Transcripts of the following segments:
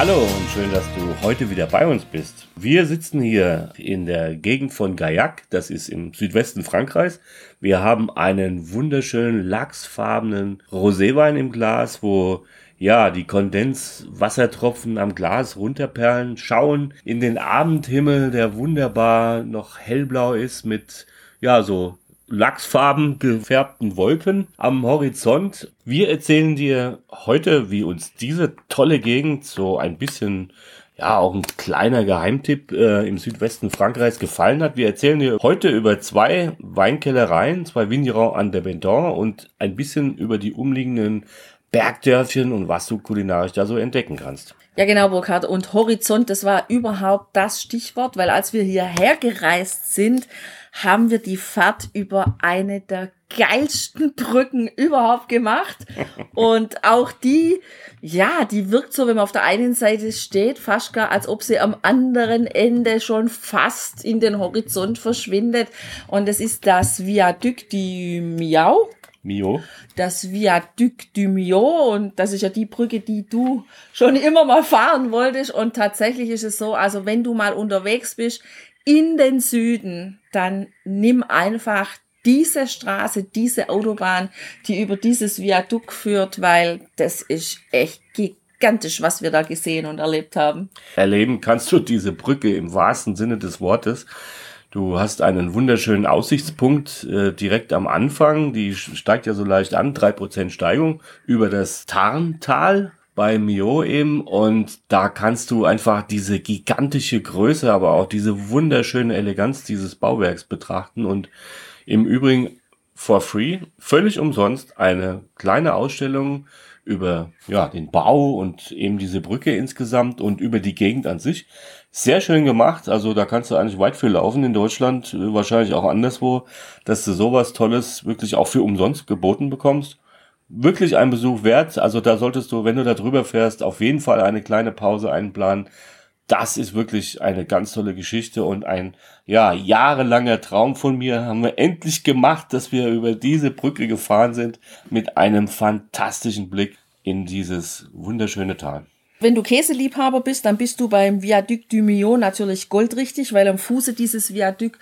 Hallo und schön, dass du heute wieder bei uns bist. Wir sitzen hier in der Gegend von Gaillac, das ist im Südwesten Frankreichs. Wir haben einen wunderschönen lachsfarbenen Roséwein im Glas, wo ja, die Kondenswassertropfen am Glas runterperlen, schauen in den Abendhimmel, der wunderbar noch hellblau ist mit ja, so lachsfarben gefärbten Wolken am Horizont. Wir erzählen dir heute, wie uns diese tolle Gegend so ein bisschen ja, auch ein kleiner Geheimtipp äh, im Südwesten Frankreichs gefallen hat. Wir erzählen dir heute über zwei Weinkellereien, zwei Vignerons an der Bendon und ein bisschen über die umliegenden Bergdörfchen und was du kulinarisch da so entdecken kannst. Ja, genau, Burkhard. Und Horizont, das war überhaupt das Stichwort, weil als wir hierher gereist sind, haben wir die Fahrt über eine der geilsten Brücken überhaupt gemacht. Und auch die, ja, die wirkt so, wenn man auf der einen Seite steht, fast gar, als ob sie am anderen Ende schon fast in den Horizont verschwindet. Und es ist das Viaduc du Miau. Mio. Das Viaduc du Mio und das ist ja die Brücke, die du schon immer mal fahren wolltest und tatsächlich ist es so, also wenn du mal unterwegs bist in den Süden, dann nimm einfach diese Straße, diese Autobahn, die über dieses Viadukt führt, weil das ist echt gigantisch, was wir da gesehen und erlebt haben. Erleben kannst du diese Brücke im wahrsten Sinne des Wortes. Du hast einen wunderschönen Aussichtspunkt äh, direkt am Anfang. Die steigt ja so leicht an, drei Prozent Steigung über das Tarntal bei Mio eben und da kannst du einfach diese gigantische Größe, aber auch diese wunderschöne Eleganz dieses Bauwerks betrachten und im Übrigen for free, völlig umsonst eine kleine Ausstellung über ja, den Bau und eben diese Brücke insgesamt und über die Gegend an sich. Sehr schön gemacht. Also da kannst du eigentlich weit für laufen in Deutschland, äh, wahrscheinlich auch anderswo, dass du sowas Tolles wirklich auch für umsonst geboten bekommst. Wirklich ein Besuch wert. Also da solltest du, wenn du da drüber fährst, auf jeden Fall eine kleine Pause einplanen. Das ist wirklich eine ganz tolle Geschichte und ein, ja, jahrelanger Traum von mir haben wir endlich gemacht, dass wir über diese Brücke gefahren sind mit einem fantastischen Blick in dieses wunderschöne Tal. Wenn du Käseliebhaber bist, dann bist du beim Viaduc du Millon natürlich goldrichtig, weil am Fuße dieses Viaduc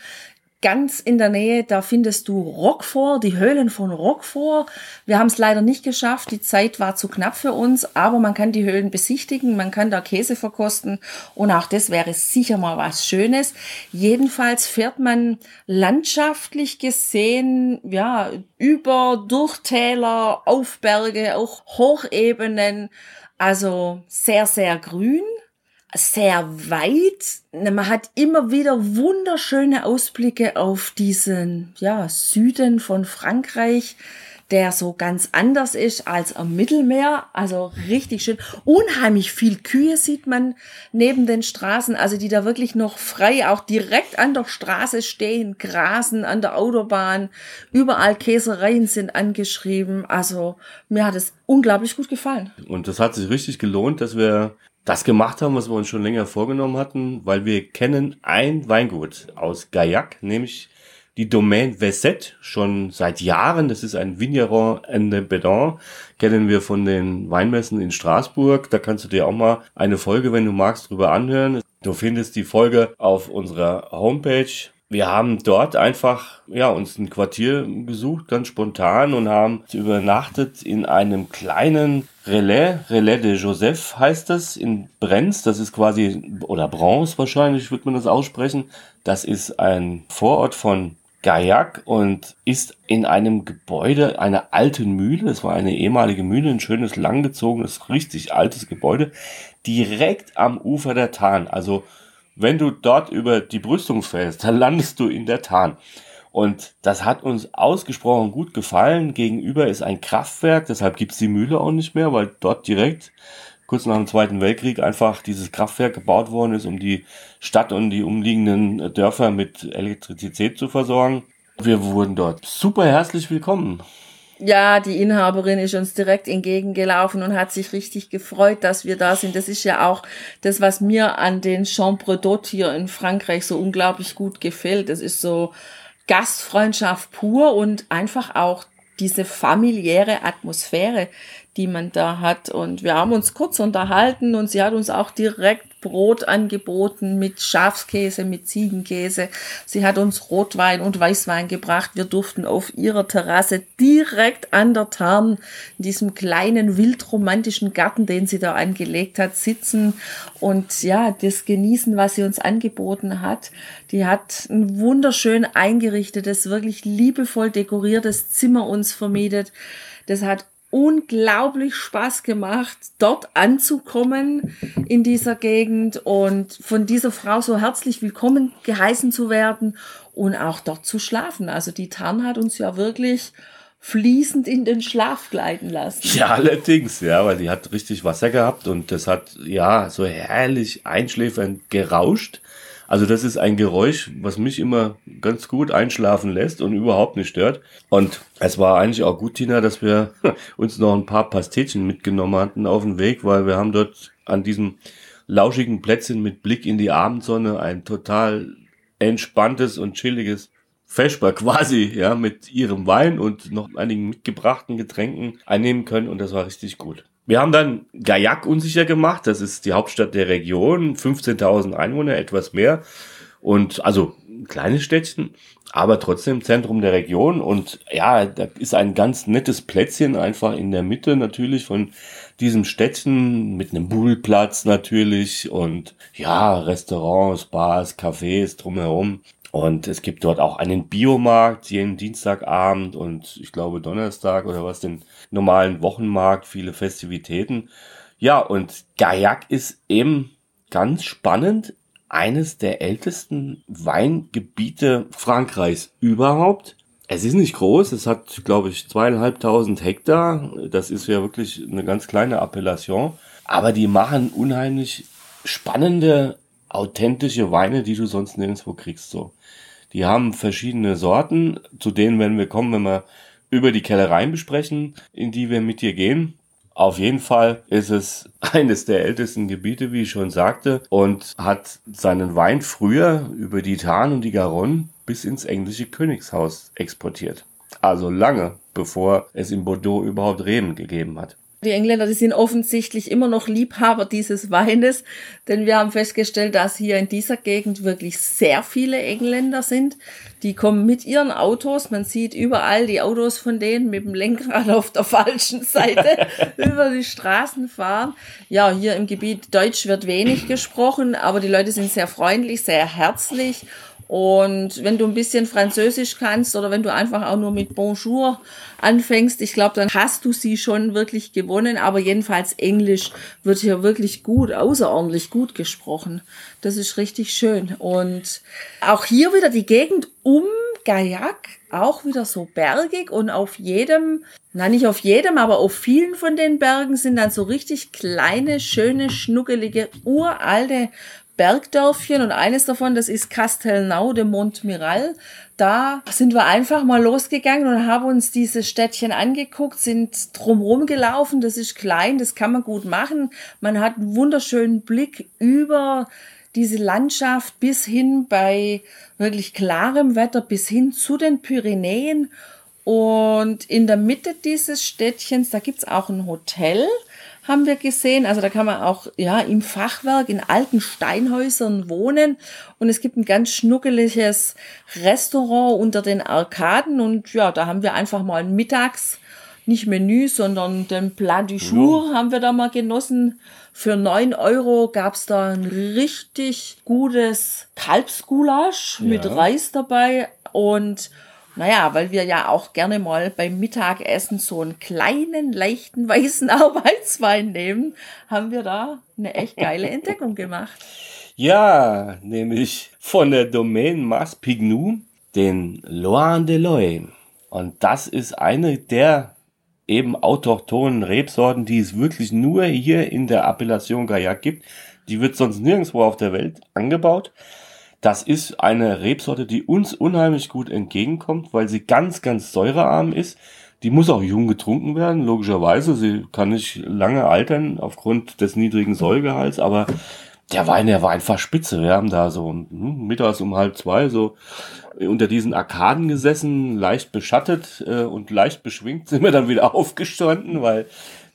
ganz in der Nähe, da findest du Roquefort, die Höhlen von Roquefort. Wir haben es leider nicht geschafft, die Zeit war zu knapp für uns, aber man kann die Höhlen besichtigen, man kann da Käse verkosten und auch das wäre sicher mal was Schönes. Jedenfalls fährt man landschaftlich gesehen, ja, über Durchtäler, auf Berge, auch Hochebenen, also sehr, sehr grün sehr weit. Man hat immer wieder wunderschöne Ausblicke auf diesen ja, Süden von Frankreich, der so ganz anders ist als am Mittelmeer. Also richtig schön. Unheimlich viel Kühe sieht man neben den Straßen, also die da wirklich noch frei auch direkt an der Straße stehen, grasen an der Autobahn. Überall Käsereien sind angeschrieben. Also mir hat es unglaublich gut gefallen. Und das hat sich richtig gelohnt, dass wir das gemacht haben, was wir uns schon länger vorgenommen hatten, weil wir kennen ein Weingut aus Gaillac, nämlich die Domaine Vesset, schon seit Jahren. Das ist ein Vigneron en de Bedon, kennen wir von den Weinmessen in Straßburg. Da kannst du dir auch mal eine Folge, wenn du magst, drüber anhören. Du findest die Folge auf unserer Homepage wir haben dort einfach ja uns ein Quartier gesucht, ganz spontan und haben übernachtet in einem kleinen Relais, Relais de Joseph heißt das, in Brenz, das ist quasi, oder Bronze wahrscheinlich wird man das aussprechen, das ist ein Vorort von Gaillac und ist in einem Gebäude einer alten Mühle, das war eine ehemalige Mühle, ein schönes, langgezogenes, richtig altes Gebäude, direkt am Ufer der Tarn, also wenn du dort über die Brüstung fällst, dann landest du in der Tarn. Und das hat uns ausgesprochen gut gefallen. Gegenüber ist ein Kraftwerk, deshalb gibt's die Mühle auch nicht mehr, weil dort direkt kurz nach dem Zweiten Weltkrieg einfach dieses Kraftwerk gebaut worden ist, um die Stadt und die umliegenden Dörfer mit Elektrizität zu versorgen. Wir wurden dort super herzlich willkommen. Ja, die Inhaberin ist uns direkt entgegengelaufen und hat sich richtig gefreut, dass wir da sind. Das ist ja auch das, was mir an den Chambre d'Hôte hier in Frankreich so unglaublich gut gefällt. Das ist so Gastfreundschaft pur und einfach auch diese familiäre Atmosphäre, die man da hat. Und wir haben uns kurz unterhalten und sie hat uns auch direkt Brot angeboten mit Schafskäse, mit Ziegenkäse. Sie hat uns Rotwein und Weißwein gebracht. Wir durften auf ihrer Terrasse direkt an der Tarn in diesem kleinen wildromantischen Garten, den sie da angelegt hat, sitzen und ja, das genießen, was sie uns angeboten hat. Die hat ein wunderschön eingerichtetes, wirklich liebevoll dekoriertes Zimmer uns vermietet. Das hat unglaublich Spaß gemacht, dort anzukommen in dieser Gegend und von dieser Frau so herzlich willkommen geheißen zu werden und auch dort zu schlafen. Also die Tarn hat uns ja wirklich fließend in den Schlaf gleiten lassen. Ja, allerdings, ja, weil die hat richtig Wasser gehabt und das hat ja so herrlich einschläfernd gerauscht. Also das ist ein Geräusch, was mich immer ganz gut einschlafen lässt und überhaupt nicht stört. Und es war eigentlich auch gut, Tina, dass wir uns noch ein paar Pastetchen mitgenommen hatten auf dem Weg, weil wir haben dort an diesem lauschigen Plätzchen mit Blick in die Abendsonne ein total entspanntes und chilliges Feschbar quasi, ja, mit ihrem Wein und noch einigen mitgebrachten Getränken einnehmen können und das war richtig gut. Wir haben dann Gaillac unsicher gemacht. Das ist die Hauptstadt der Region. 15.000 Einwohner, etwas mehr. Und also ein kleines Städtchen, aber trotzdem Zentrum der Region. Und ja, da ist ein ganz nettes Plätzchen einfach in der Mitte natürlich von diesem Städtchen mit einem Bullplatz natürlich und ja, Restaurants, Bars, Cafés drumherum. Und es gibt dort auch einen Biomarkt jeden Dienstagabend und ich glaube Donnerstag oder was, den normalen Wochenmarkt, viele Festivitäten. Ja, und Gaillac ist eben ganz spannend eines der ältesten Weingebiete Frankreichs überhaupt. Es ist nicht groß, es hat, glaube ich, zweieinhalbtausend Hektar. Das ist ja wirklich eine ganz kleine Appellation. Aber die machen unheimlich spannende, authentische Weine, die du sonst nirgendwo kriegst, so. Die haben verschiedene Sorten, zu denen werden wir kommen, wenn wir über die Kellereien besprechen, in die wir mit dir gehen. Auf jeden Fall ist es eines der ältesten Gebiete, wie ich schon sagte, und hat seinen Wein früher über die Tarn und die Garonne bis ins englische Königshaus exportiert. Also lange bevor es in Bordeaux überhaupt Reben gegeben hat. Die Engländer, die sind offensichtlich immer noch Liebhaber dieses Weines, denn wir haben festgestellt, dass hier in dieser Gegend wirklich sehr viele Engländer sind. Die kommen mit ihren Autos, man sieht überall die Autos von denen mit dem Lenkrad auf der falschen Seite über die Straßen fahren. Ja, hier im Gebiet Deutsch wird wenig gesprochen, aber die Leute sind sehr freundlich, sehr herzlich und wenn du ein bisschen Französisch kannst oder wenn du einfach auch nur mit Bonjour anfängst, ich glaube, dann hast du sie schon wirklich gewonnen. Aber jedenfalls Englisch wird hier wirklich gut, außerordentlich gut gesprochen. Das ist richtig schön. Und auch hier wieder die Gegend um Gaillac, auch wieder so bergig und auf jedem, na nicht auf jedem, aber auf vielen von den Bergen sind dann so richtig kleine, schöne, schnuckelige, uralte Bergdörfchen und eines davon, das ist Castelnau de Montmiral. Da sind wir einfach mal losgegangen und haben uns dieses Städtchen angeguckt, sind drumherum gelaufen. Das ist klein, das kann man gut machen. Man hat einen wunderschönen Blick über diese Landschaft bis hin bei wirklich klarem Wetter bis hin zu den Pyrenäen. Und in der Mitte dieses Städtchens, da gibt's auch ein Hotel haben wir gesehen. Also da kann man auch ja im Fachwerk in alten Steinhäusern wohnen und es gibt ein ganz schnuckeliges Restaurant unter den Arkaden und ja, da haben wir einfach mal mittags nicht Menü, sondern den Plat du Jour ja. haben wir da mal genossen. Für neun Euro gab's da ein richtig gutes Kalbsgulasch ja. mit Reis dabei und naja, weil wir ja auch gerne mal beim Mittagessen so einen kleinen, leichten, weißen Arbeitswein nehmen, haben wir da eine echt geile Entdeckung gemacht. Ja, nämlich von der Domaine Mas Pignou, den Loin de Loy. Und das ist eine der eben autochthonen Rebsorten, die es wirklich nur hier in der Appellation Gaillac gibt. Die wird sonst nirgendwo auf der Welt angebaut. Das ist eine Rebsorte, die uns unheimlich gut entgegenkommt, weil sie ganz, ganz säurearm ist. Die muss auch jung getrunken werden, logischerweise. Sie kann nicht lange altern aufgrund des niedrigen Säuregehalts, aber der Wein, der war einfach spitze. Wir haben da so hm, mittags um halb zwei so unter diesen Arkaden gesessen, leicht beschattet äh, und leicht beschwingt sind wir dann wieder aufgestanden, weil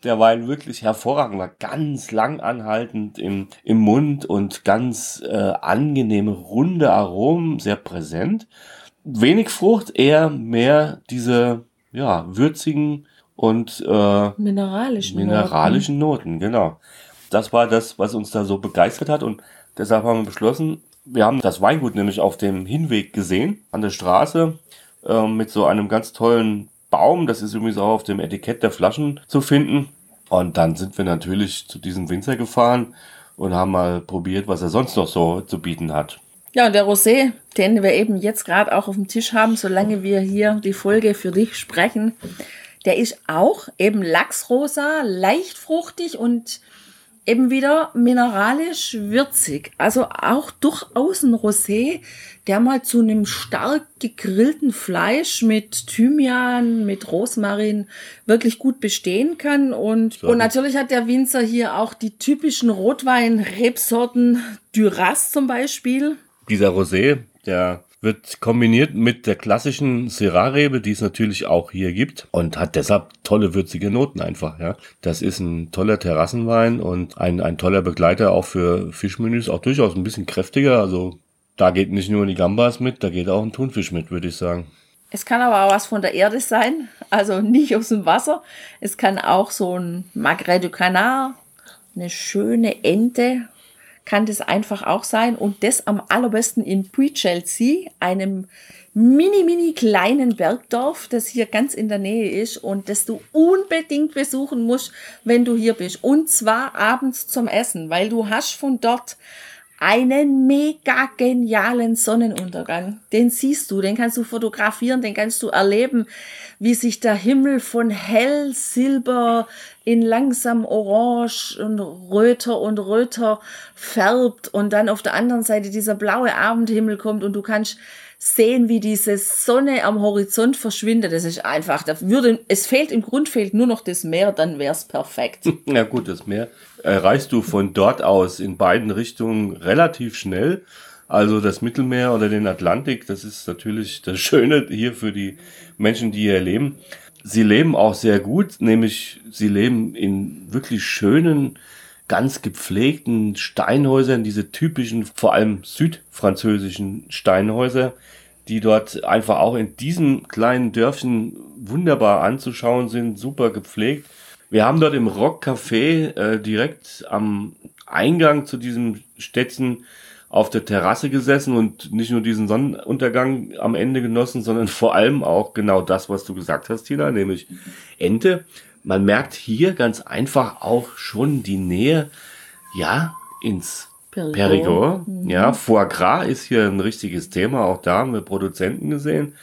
der Wein wirklich hervorragend war, ganz lang anhaltend im, im Mund und ganz äh, angenehme, runde Aromen, sehr präsent. Wenig Frucht, eher mehr diese ja, würzigen und äh, mineralischen, mineralischen Noten. Noten, genau. Das war das, was uns da so begeistert hat und deshalb haben wir beschlossen, wir haben das Weingut nämlich auf dem Hinweg gesehen, an der Straße, äh, mit so einem ganz tollen Baum. Das ist übrigens auch auf dem Etikett der Flaschen zu finden. Und dann sind wir natürlich zu diesem Winzer gefahren und haben mal probiert, was er sonst noch so zu bieten hat. Ja, und der Rosé, den wir eben jetzt gerade auch auf dem Tisch haben, solange wir hier die Folge für dich sprechen, der ist auch eben lachsrosa, leicht fruchtig und eben wieder mineralisch würzig. Also auch durchaus ein Rosé, der mal zu einem stark gegrillten Fleisch mit Thymian, mit Rosmarin wirklich gut bestehen kann. Und, und natürlich hat der Winzer hier auch die typischen Rotwein-Rebsorten Duras zum Beispiel. Dieser Rosé, der wird kombiniert mit der klassischen Syrah-Rebe, die es natürlich auch hier gibt und hat deshalb tolle würzige Noten einfach, ja. Das ist ein toller Terrassenwein und ein, ein toller Begleiter auch für Fischmenüs, auch durchaus ein bisschen kräftiger, also da geht nicht nur die Gambas mit, da geht auch ein Thunfisch mit, würde ich sagen. Es kann aber auch was von der Erde sein, also nicht aus dem Wasser. Es kann auch so ein Magret du Canard, eine schöne Ente kann das einfach auch sein und das am allerbesten in Puy-Chelsea, einem mini, mini kleinen Bergdorf, das hier ganz in der Nähe ist und das du unbedingt besuchen musst, wenn du hier bist. Und zwar abends zum Essen, weil du hast von dort einen mega genialen Sonnenuntergang. Den siehst du, den kannst du fotografieren, den kannst du erleben, wie sich der Himmel von hell Silber in langsam orange und röter und röter färbt und dann auf der anderen Seite dieser blaue Abendhimmel kommt und du kannst sehen, wie diese Sonne am Horizont verschwindet. Das ist einfach, da würde, es fehlt im Grund fehlt nur noch das Meer, dann wäre es perfekt. Ja gut, das Meer erreichst du von dort aus in beiden Richtungen relativ schnell. Also das Mittelmeer oder den Atlantik, das ist natürlich das Schöne hier für die Menschen, die hier leben. Sie leben auch sehr gut, nämlich sie leben in wirklich schönen, ganz gepflegten Steinhäusern, diese typischen, vor allem südfranzösischen Steinhäuser, die dort einfach auch in diesem kleinen Dörfchen wunderbar anzuschauen sind, super gepflegt. Wir haben dort im Rock Café äh, direkt am Eingang zu diesem Städtchen auf der Terrasse gesessen und nicht nur diesen Sonnenuntergang am Ende genossen, sondern vor allem auch genau das, was du gesagt hast, Tina, nämlich Ente. Man merkt hier ganz einfach auch schon die Nähe, ja, ins Perigord. Perigord. Mhm. Ja, Foie Gras ist hier ein richtiges Thema. Auch da haben wir Produzenten gesehen.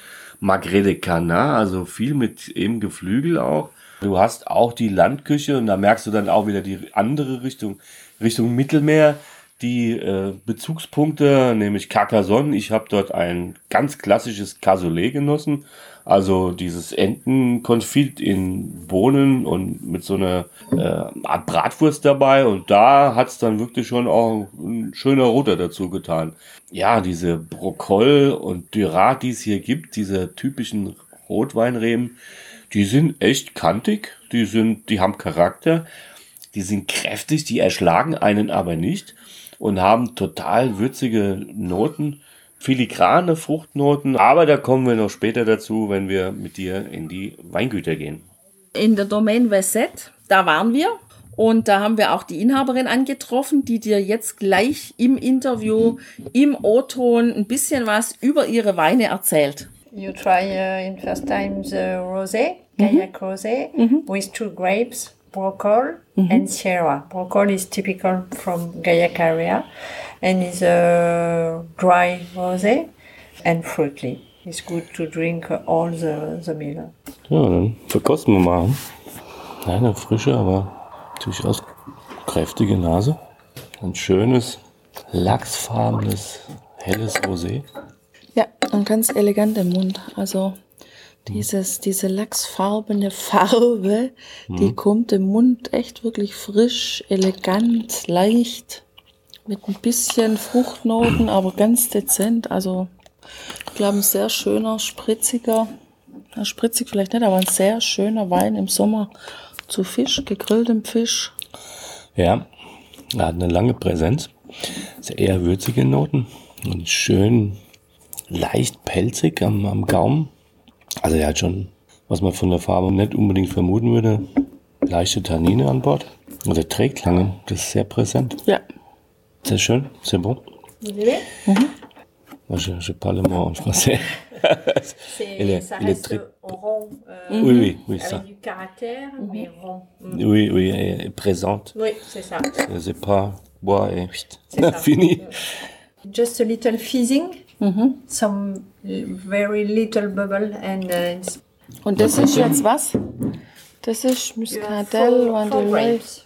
Magret de Canard, also viel mit eben Geflügel auch. Du hast auch die Landküche und da merkst du dann auch wieder die andere Richtung, Richtung Mittelmeer, die äh, Bezugspunkte, nämlich Carcassonne. Ich habe dort ein ganz klassisches Cassoulet genossen, also dieses Entenkonfit in Bohnen und mit so einer äh, Art Bratwurst dabei. Und da hat's dann wirklich schon auch ein schöner Roter dazu getan. Ja, diese Broccoli und Durat, die es hier gibt, diese typischen Rotweinreben, die sind echt kantig, die sind, die haben Charakter, die sind kräftig, die erschlagen einen aber nicht und haben total würzige Noten, filigrane Fruchtnoten, aber da kommen wir noch später dazu, wenn wir mit dir in die Weingüter gehen. In der Domaine Vesset, da waren wir und da haben wir auch die Inhaberin angetroffen, die dir jetzt gleich im Interview, im O-Ton ein bisschen was über ihre Weine erzählt. You try uh, in first time the rosé, Gaillac mm-hmm. rosé, mm-hmm. with two grapes, Brocol mm-hmm. and Sierra. Brocol is typical from Gaillac area and is a dry rosé and fruity. It's good to drink all the, the meal. Ja, dann verkosten wir mal. Eine frische, aber durchaus kräftige Nase. Ein schönes, lachsfarbenes, helles Rosé. Ja, und ganz elegant im Mund. Also dieses, diese lachsfarbene Farbe, die kommt im Mund echt wirklich frisch, elegant, leicht, mit ein bisschen Fruchtnoten, aber ganz dezent. Also, ich glaube, ein sehr schöner, spritziger, spritzig vielleicht nicht, aber ein sehr schöner Wein im Sommer zu Fisch, gegrilltem Fisch. Ja, er hat eine lange Präsenz. Ist eher würzige Noten und schön leicht pelzig am, am Gaumen. Also er hat schon, was man von der Farbe nicht unbedingt vermuten würde, leichte Tannine an Bord. Und er trägt lange, das ist sehr präsent. Ja, Sehr schön, sehr bon. Vous aimez? Moi, je, je parle moi en français. C'est- Il est- Ça il est reste très- rond, euh, Oui, oui, oui, avec ça. du caractère, mais rond. Mm. Oui, oui, elle est présente. Oui, c'est ça. C'est pas bois et C'est ça. fini. Just a little fizzing, some uh, very little bubble, and uh, it's und das ist jetzt was? Das ist Wanderlei. grapes.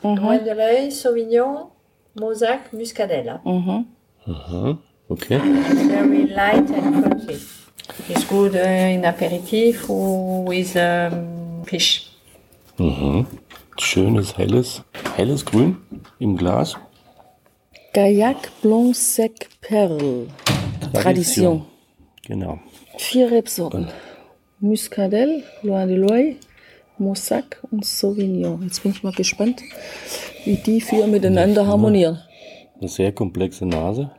Wanderlei, Sauvignon, Mosaque, Muscadelle. Okay. Very light and fruity. It's good uh, in aperitif or with um, fish. Schönes, helles, helles Grün im Glas. Gaillac Blanc Sec Perle. Tradition. Genau. Vier Rebsorten. Muscadelle, Loire de Loire, Mosaque und Sauvignon. Jetzt bin ich mal gespannt, wie die vier miteinander harmonieren. Eine sehr komplexe Nase.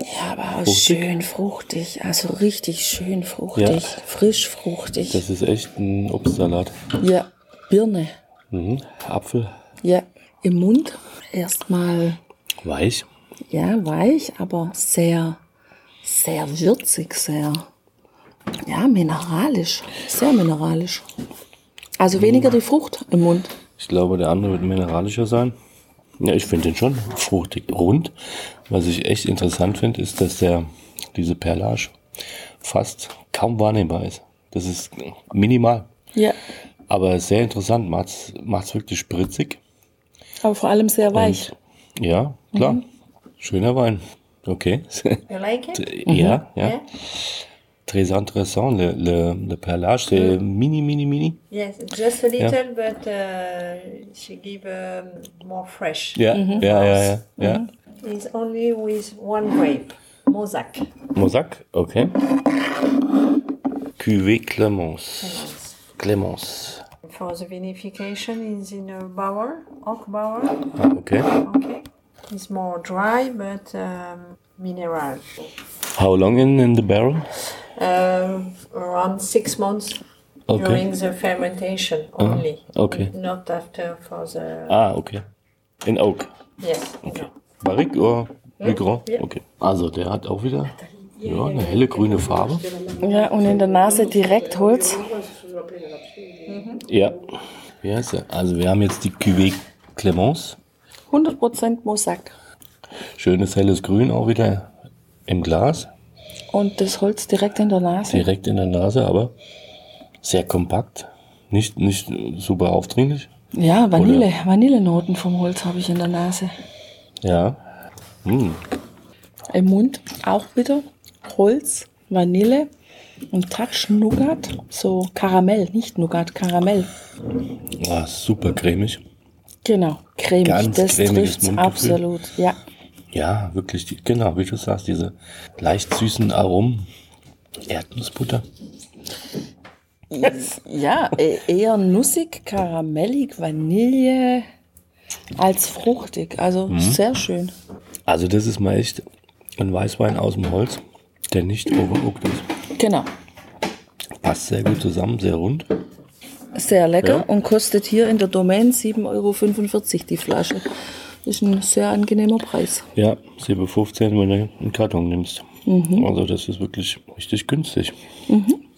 Ja, aber Fruchtig. schön fruchtig. Also richtig schön fruchtig. Ja. Frisch fruchtig. Das ist echt ein Obstsalat. ja, Birne. Mhm. Apfel, Ja, im Mund erstmal weich. ja weich, aber sehr, sehr würzig, sehr ja mineralisch, sehr mineralisch. Also weniger die Frucht im Mund. Ich glaube, der andere wird mineralischer sein. Ja, ich finde den schon fruchtig, rund. Was ich echt interessant finde, ist, dass der, diese Perlage fast kaum wahrnehmbar ist. Das ist minimal. Ja, Aber sehr interessant, macht's, macht's wirklich spritzig. aber vor allem sehr weich. Und, ja, klar. Schöner Wein. Okay. You like it? ja, ja. Yeah? Très intéressant. Le, le, le perlage, c'est mini, mini, mini. Yes, just a little, but uh, she give um, more fresh. Ja, ja, ja, ja. ja. It's only with one grape, Mosaque. Mosaque, okay. Cuvée Clémence. Clémence. For the vinification is in a bower, oak bower. Ah, okay. Okay. It's more dry, but um, mineral. How long in, in the barrel? Um, around six months Okay. during the fermentation only. okay. Not after for the. Ah, okay. In Oak. Yes. no. Barrique oder Migron? Ja. Okay. Also der hat auch wieder ja, eine helle grüne Farbe. Ja, und in der Nase direkt Holz. Ja. Wie heißt er? Also wir haben jetzt die Cuvée Clémence. 100% Mosaque. Schönes helles Grün auch wieder im Glas. Und das Holz direkt in der Nase. Direkt in der Nase, aber sehr kompakt. Nicht, nicht super aufdringlich. Ja, Vanille, Vanillenoten vom Holz habe ich in der Nase. Ja. Hm. Im Mund auch bitter. Holz, Vanille und Touch Nougat. So Karamell, nicht Nougat, Karamell. Ah, super cremig. Genau, cremig. Ganz das trifft absolut. Ja. Ja, wirklich, die, genau, wie du sagst, diese leicht süßen Aromen. Erdnussbutter. Ja, e- eher nussig, karamellig, Vanille als fruchtig. Also Mhm. sehr schön. Also das ist mal echt ein Weißwein aus dem Holz, der nicht overcooked ist. Genau. Passt sehr gut zusammen, sehr rund. Sehr lecker Ja. und kostet hier in der Domain 7,45 Euro die Flasche. Ist ein sehr angenehmer Preis. Ja, 7,15, wenn du einen Karton nimmst. Also das ist wirklich richtig günstig.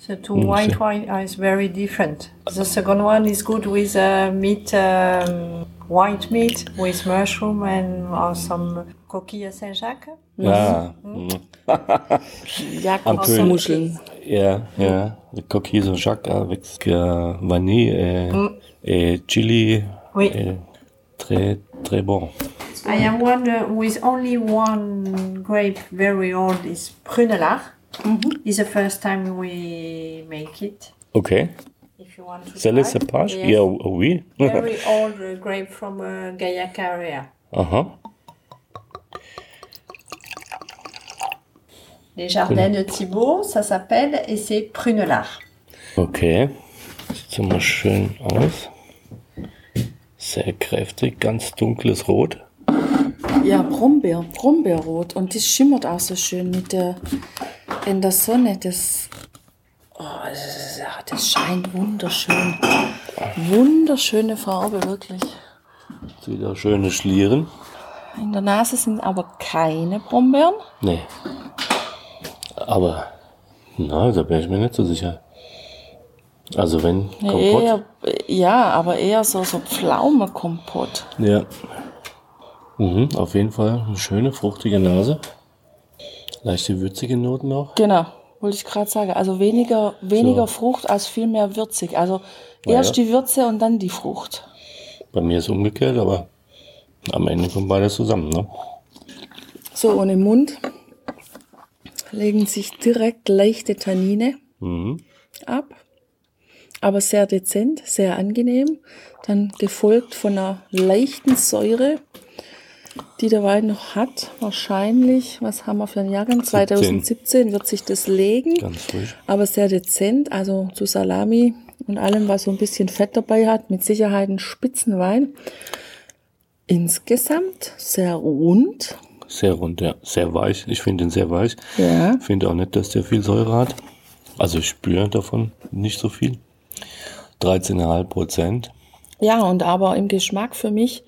The two white wine is very different. The second one is good with uh, meat, um, white meat with mushroom and or some coquille Saint-Jacques. Ja, mhm. Jakobsmuscheln. ja, ja. Le coquille Saint-Jacques avec euh, vanille et Et chili Oui. est très, très bon. I am one uh, with only one grape, very old, is Prunelach. It's the first time we make it. Okay. If you want to C'est le cépage? Yes. Yeah, oui. Very old uh, grape from uh, Gaillac area. Aha. Les jardins de Thibault, ça s'appelle, et c'est. Sieht schön aus. Sehr kräftig, ganz dunkles Rot. Ja, Brombeer, Brombeerrot. Und das schimmert auch so schön mit der, in der Sonne. Das, oh, das, ja, das scheint wunderschön. Wunderschöne Farbe, wirklich. Wieder schöne Schlieren. In der Nase sind aber keine Brombeeren. Nee. Aber, na, da bin ich mir nicht so sicher. Also wenn Kompott. Eher, ja, aber eher so, so Pflaumenkompott. Ja. Mhm, auf jeden Fall eine schöne, fruchtige Nase. Leichte würzige Noten noch. Genau, wollte ich gerade sagen. Also weniger, weniger So. Frucht als viel mehr würzig. Also Na erst ja. die Würze und dann die Frucht. Bei mir ist umgekehrt, aber am Ende kommt beides zusammen, ne? So, und im Mund legen sich direkt leichte Tannine Mhm. Ab, aber sehr dezent, sehr angenehm. Dann gefolgt von einer leichten Säure, die der Wein noch hat. Wahrscheinlich, was haben wir für einen Jahrgang? 2017 wird sich das legen, Ganz frisch. aber sehr dezent, also zu Salami und allem, was so ein bisschen Fett dabei hat, mit Sicherheit ein Spitzenwein. Insgesamt sehr rund. Sehr rund, ja. Sehr weich. Ich finde ihn sehr weich. Ja. Finde auch nicht, dass der viel Säure hat. Also ich spüre davon nicht so viel. 13,5 Prozent. Ja, und aber im Geschmack für mich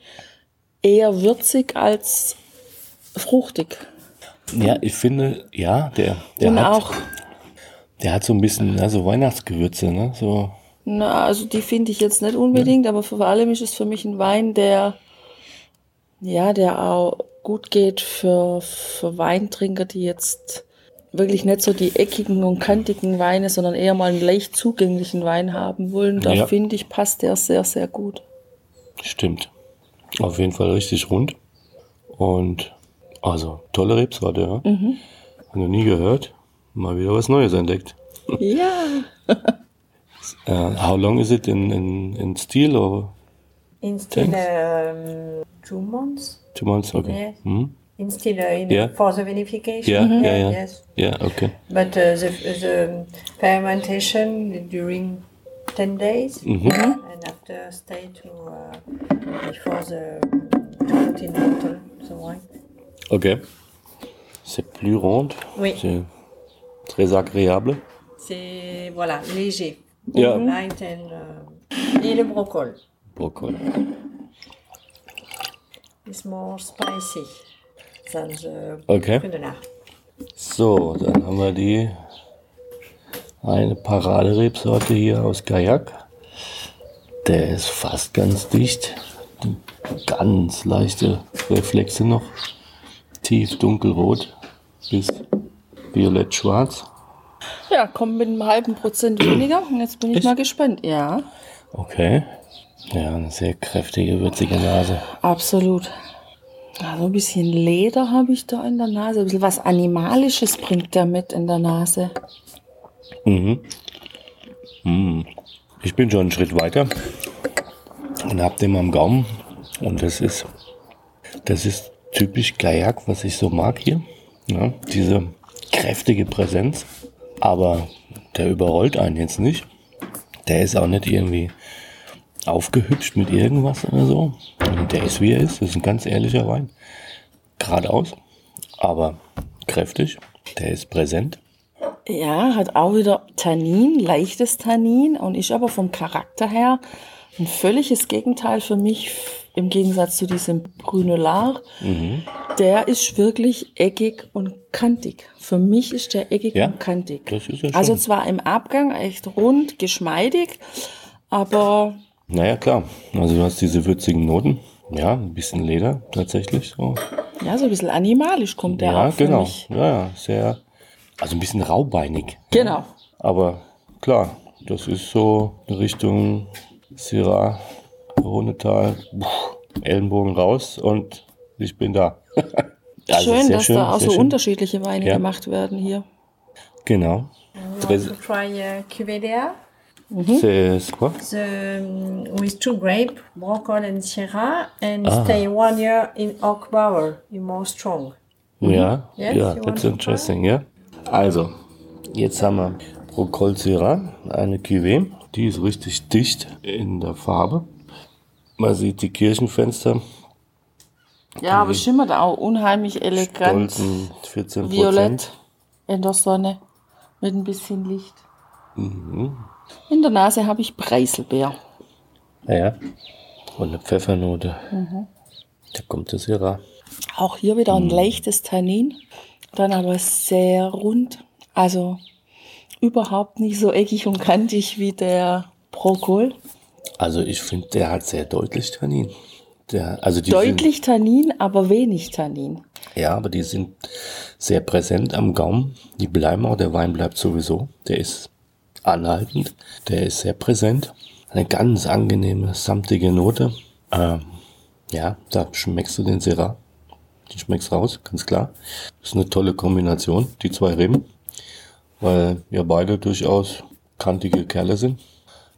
eher würzig als fruchtig. Ja, ich finde, ja, der, der und hat, auch, der hat so ein bisschen, also Weihnachtsgewürze, ne? So, na, also die finde ich jetzt nicht unbedingt, aber vor allem ist es für mich ein Wein, der, ja, der auch gut geht für, für Weintrinker, die jetzt wirklich nicht so die eckigen und kantigen Weine, sondern eher mal einen leicht zugänglichen Wein haben wollen. Da Ja. finde ich, passt der sehr, sehr gut. stimmt. Auf jeden Fall richtig rund. Und also tolle Rebsorte, ja. Mhm. Noch nie gehört. Mal wieder was Neues entdeckt. Ja. Uh, how long is it in, in, in steel or In still um, two months. two months? Okay. Yes. Mhm. In still uh, in, Yeah. for the vinification. Yeah, yeah, yeah. Yes. Yeah, okay. But uh, the, the fermentation during 10 days? Mhm. and after stay to uh, before the to put in bottle the wine? Ok. C'est plus ronde. Oui. C'est très agréable. C'est voilà léger. Yeah. Light and, uh, et le brocol Brocoli. is more spicy than the Okay. Prunelard. So, dann haben wir die eine Paraderebsorte hier aus Gaillac. Der ist fast ganz dicht. Ganz leichte Reflexe noch. Tief dunkelrot bis violett-schwarz. Ja, kommt mit einem halben Prozent weniger. Und jetzt bin ich Echt? mal gespannt. Ja, Okay. Ja, eine sehr kräftige, würzige Nase. absolut. Also ein bisschen Leder habe ich da in der Nase. Ein bisschen was Animalisches bringt der mit in der Nase. Mhm. Mhm. Ich bin schon einen Schritt weiter und hab den am Gaumen. Und das ist, das ist typisch Gaillac, was ich so mag hier. Ja, diese kräftige Präsenz. Aber der überrollt einen jetzt nicht. Der ist auch nicht irgendwie aufgehübscht mit irgendwas oder so. Der ist wie er ist. Das ist ein ganz ehrlicher Wein. Geradeaus, aber kräftig. Der ist präsent. Ja, hat auch wieder Tannin, leichtes Tannin und ist aber vom Charakter her ein völliges Gegenteil für mich im Gegensatz zu diesem Brunelard. Der ist wirklich eckig und kantig. Für mich ist der eckig Ja, und kantig. also zwar im Abgang echt rund, geschmeidig, aber Naja, klar. Also du hast diese würzigen Noten. Ja, ein bisschen Leder tatsächlich. So. ja, so ein bisschen animalisch kommt der Ja, auch für genau. mich. Ja, ja, sehr. Also ein bisschen raubeinig. Genau. Aber klar, das ist so eine Richtung Syrah, Runetal, Ellenbogen raus und ich bin da. also schön, dass schön, da auch so schön. unterschiedliche Weine ja. gemacht werden hier. Genau. Want to try uh, Cuvée Mm-hmm. C'est quoi? The, um, with two grape, Brocol and Syrah, and ah. stay one year in oak barrel, in more strong. Ja, yes, ja, that's interesting, ja. Also, jetzt haben wir Brocol Syrah, eine Cuvée, die ist richtig dicht in der Farbe. Man sieht die Kirchenfenster. Ja, aber schimmert auch unheimlich elegant. Stolzen 14 Violett in der Sonne mit ein bisschen Licht. Mhm. In der Nase habe ich Preiselbeer. Ja, und eine Pfeffernote. Mhm. Da kommt das hier Auch hier wieder ein mhm. leichtes Tannin, dann aber sehr rund. Also überhaupt nicht so eckig und kantig wie der Prokol. Also ich finde, der hat sehr deutlich Tannin. Der, also deutlich sind, Tannin, aber wenig Tannin. Ja, aber die sind sehr präsent am Gaumen. Die bleiben auch, der Wein bleibt sowieso. Der ist anhaltend. Der ist sehr präsent. Eine ganz angenehme, samtige Note. Ähm, ja, da schmeckst du den Syrah. Den schmeckst raus, ganz klar. Das ist eine tolle Kombination, die zwei Reben. Weil wir beide durchaus kantige Kerle sind.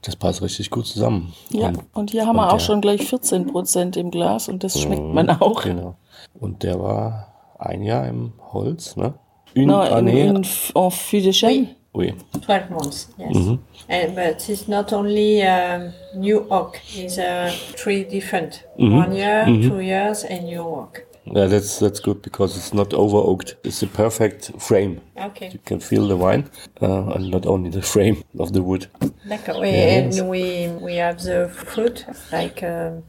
Das passt richtig gut zusammen. Ja, und, und hier haben wir auch schon gleich 14 Prozent im Glas und das schmeckt man mhm, auch. Genau. Und der war ein Jahr im Holz, ne? Une no, année. In, in, en fût de chêne. Oui. 12 months, yes. Mm -hmm. and, but it's not only um, new oak, it's uh, three different. Mm -hmm. One year, mm -hmm. two years, and new oak. Yeah, that's that's good because it's not over oaked. It's a perfect frame. Okay. You can feel the wine, uh, and not only the frame of the wood. D'accord. Yeah, and yes. we we have the fruit like um,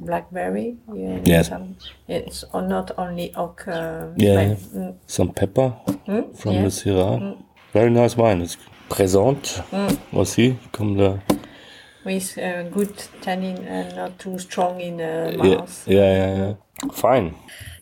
blackberry. Yeah. Yes. Some, it's not only oak. Uh, yeah. yeah. Mm. Some pepper mm? from the Syrah. Very nice wine. It's présente mm. aussi, comme le. With uh, good tannin and not too strong in the mouth. Ja, ja, ja. Fein.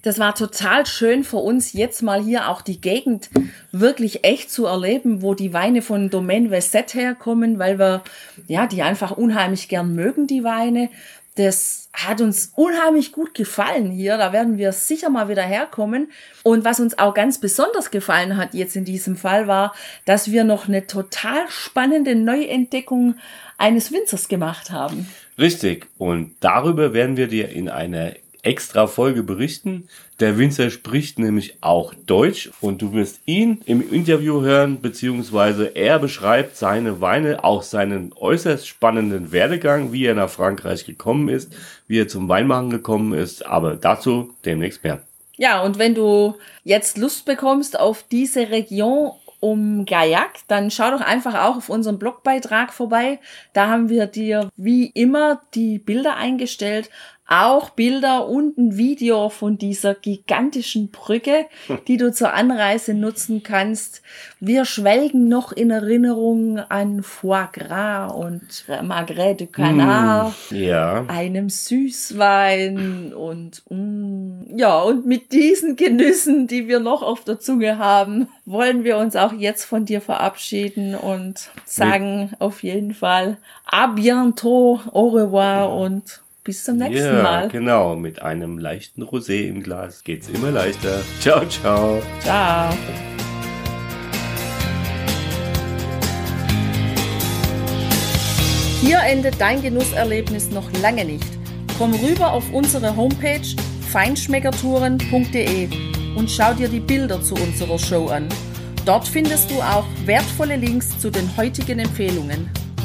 Das war total schön für uns, jetzt mal hier auch die Gegend wirklich echt zu erleben, wo die Weine von Domaine Vesset herkommen, weil wir ja die einfach unheimlich gern mögen, die Weine. Das hat uns unheimlich gut gefallen hier. Da werden wir sicher mal wieder herkommen. Und was uns auch ganz besonders gefallen hat jetzt in diesem Fall war, dass wir noch eine total spannende Neuentdeckung eines Winzers gemacht haben. Richtig. Und darüber werden wir dir in einer extra Folge berichten. Der Winzer spricht nämlich auch Deutsch und du wirst ihn im Interview hören, beziehungsweise er beschreibt seine Weine, auch seinen äußerst spannenden Werdegang, wie er nach Frankreich gekommen ist, wie er zum Weinmachen gekommen ist, aber dazu demnächst mehr. Ja, und wenn du jetzt Lust bekommst auf diese Region um Gaillac, dann schau doch einfach auch auf unserem Blogbeitrag vorbei. Da haben wir dir wie immer die Bilder eingestellt, auch Bilder und ein Video von dieser gigantischen Brücke, die du zur Anreise nutzen kannst. Wir schwelgen noch in Erinnerung an Foie Gras und Magret de Canard, mm, ja. einem Süßwein und mm, ja, und mit diesen Genüssen, die wir noch auf der Zunge haben, wollen wir uns auch jetzt von dir verabschieden und sagen auf jeden Fall à bientôt, au revoir und bis zum nächsten ja, Mal. Genau, mit einem leichten Rosé im Glas geht's immer leichter. Ciao, ciao. Ciao. Hier endet dein Genusserlebnis noch lange nicht. Komm rüber auf unsere Homepage feinschmeckertouren.de und schau dir die Bilder zu unserer Show an. Dort findest du auch wertvolle Links zu den heutigen Empfehlungen.